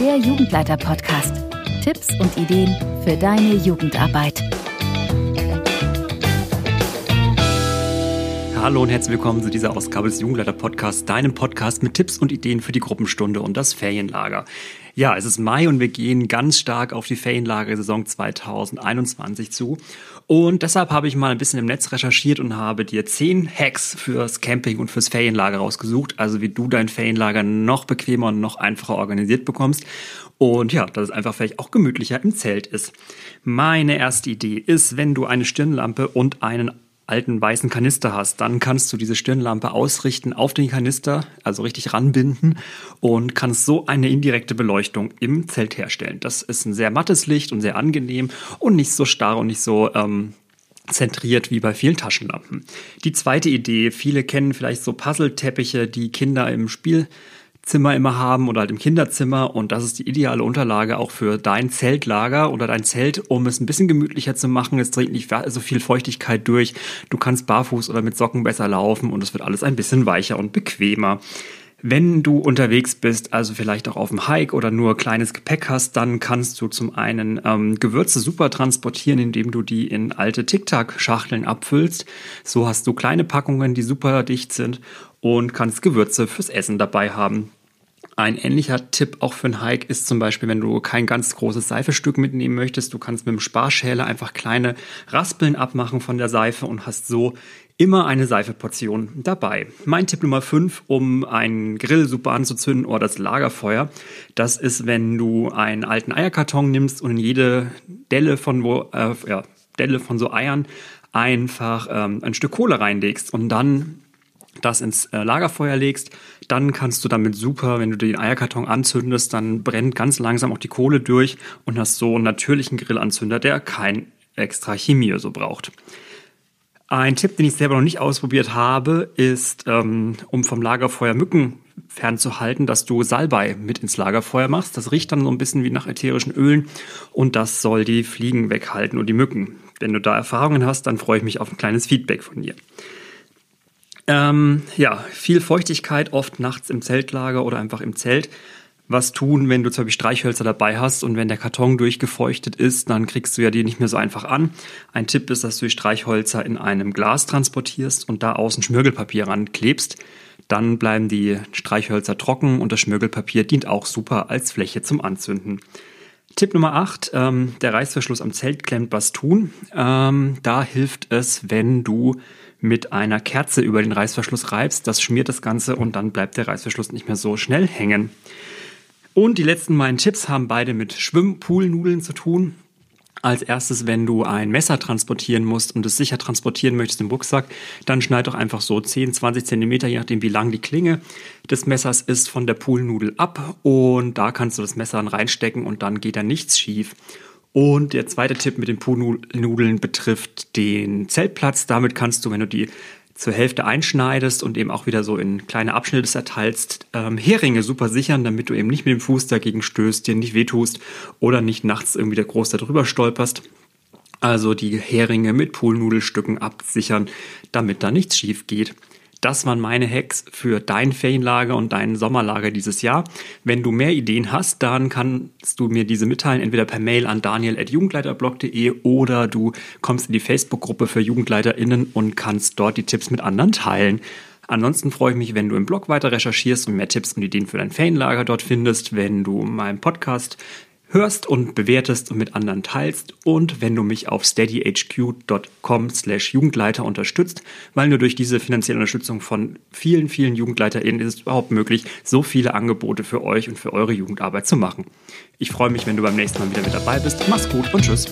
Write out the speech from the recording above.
der Jugendleiter-Podcast. Tipps und Ideen für deine Jugendarbeit. Hallo und herzlich willkommen zu dieser Ausgabe des Jugendleiter-Podcasts, deinem Podcast mit Tipps und Ideen für die Gruppenstunde und das Ferienlager. Ja, es ist Mai und wir gehen ganz stark auf die Ferienlagersaison 2021 zu. Und deshalb habe ich mal ein bisschen im Netz recherchiert und habe dir zehn Hacks fürs Camping und fürs Ferienlager rausgesucht. Also wie du dein Ferienlager noch bequemer und noch einfacher organisiert bekommst. Und ja, dass es einfach vielleicht auch gemütlicher im Zelt ist. Meine erste Idee ist, wenn du eine Stirnlampe und einen alten weißen Kanister hast, dann kannst du diese Stirnlampe ausrichten auf den Kanister, also richtig ranbinden und kannst so eine indirekte Beleuchtung im Zelt herstellen. Das ist ein sehr mattes Licht und sehr angenehm und nicht so starr und nicht so ähm, zentriert wie bei vielen Taschenlampen. Die zweite Idee, viele kennen vielleicht so Puzzleteppiche, die Kinder im Spiel Zimmer immer haben oder halt im Kinderzimmer und das ist die ideale Unterlage auch für dein Zeltlager oder dein Zelt, um es ein bisschen gemütlicher zu machen. Es dringt nicht so viel Feuchtigkeit durch. Du kannst barfuß oder mit Socken besser laufen und es wird alles ein bisschen weicher und bequemer. Wenn du unterwegs bist, also vielleicht auch auf dem Hike oder nur kleines Gepäck hast, dann kannst du zum einen ähm, Gewürze super transportieren, indem du die in alte Tic-Tac-Schachteln abfüllst. So hast du kleine Packungen, die super dicht sind und kannst Gewürze fürs Essen dabei haben. Ein ähnlicher Tipp auch für einen Hike ist zum Beispiel, wenn du kein ganz großes Seifestück mitnehmen möchtest, du kannst mit dem Sparschäler einfach kleine Raspeln abmachen von der Seife und hast so immer eine Seifeportion dabei. Mein Tipp Nummer 5, um einen Grill super anzuzünden oder das Lagerfeuer, das ist, wenn du einen alten Eierkarton nimmst und in jede Delle von wo, äh, ja, Delle von so Eiern einfach ähm, ein Stück Kohle reinlegst und dann das ins äh, Lagerfeuer legst, dann kannst du damit super, wenn du den Eierkarton anzündest, dann brennt ganz langsam auch die Kohle durch und hast so einen natürlichen Grillanzünder, der kein extra Chemie so braucht. Ein Tipp, den ich selber noch nicht ausprobiert habe, ist, ähm, um vom Lagerfeuer Mücken fernzuhalten, dass du Salbei mit ins Lagerfeuer machst. Das riecht dann so ein bisschen wie nach ätherischen Ölen und das soll die Fliegen weghalten und die Mücken. Wenn du da Erfahrungen hast, dann freue ich mich auf ein kleines Feedback von dir. Ähm, ja, viel Feuchtigkeit, oft nachts im Zeltlager oder einfach im Zelt. Was tun, wenn du zum Beispiel Streichhölzer dabei hast und wenn der Karton durchgefeuchtet ist, dann kriegst du ja die nicht mehr so einfach an. Ein Tipp ist, dass du die Streichhölzer in einem Glas transportierst und da außen Schmirgelpapier ranklebst. Dann bleiben die Streichhölzer trocken und das Schmirgelpapier dient auch super als Fläche zum Anzünden. Tipp Nummer 8, ähm, der Reißverschluss am Zelt klemmt was tun. Ähm, da hilft es, wenn du mit einer Kerze über den Reißverschluss reibst. Das schmiert das Ganze und dann bleibt der Reißverschluss nicht mehr so schnell hängen. Und die letzten meinen Tipps haben beide mit Schwimmpoolnudeln zu tun. Als erstes, wenn du ein Messer transportieren musst und es sicher transportieren möchtest im Rucksack, dann schneid doch einfach so 10, 20 Zentimeter, je nachdem wie lang die Klinge des Messers ist, von der Poolnudel ab und da kannst du das Messer dann reinstecken und dann geht da nichts schief. Und der zweite Tipp mit den Poolnudeln betrifft den Zeltplatz. Damit kannst du, wenn du die zur Hälfte einschneidest und eben auch wieder so in kleine Abschnitte zerteilst, ähm, Heringe super sichern, damit du eben nicht mit dem Fuß dagegen stößt, dir nicht wehtust oder nicht nachts irgendwie der groß darüber stolperst. Also die Heringe mit Poolnudelstücken absichern, damit da nichts schief geht. Das waren meine Hacks für dein Ferienlager und dein Sommerlager dieses Jahr. Wenn du mehr Ideen hast, dann kannst du mir diese mitteilen, entweder per Mail an daniel.jugendleiterblog.de oder du kommst in die Facebook-Gruppe für JugendleiterInnen und kannst dort die Tipps mit anderen teilen. Ansonsten freue ich mich, wenn du im Blog weiter recherchierst und mehr Tipps und Ideen für dein Ferienlager dort findest, wenn du meinen Podcast hörst und bewertest und mit anderen teilst und wenn du mich auf steadyhq.com slash Jugendleiter unterstützt, weil nur durch diese finanzielle Unterstützung von vielen, vielen JugendleiterInnen ist es überhaupt möglich, so viele Angebote für euch und für eure Jugendarbeit zu machen. Ich freue mich, wenn du beim nächsten Mal wieder mit dabei bist. Mach's gut und tschüss.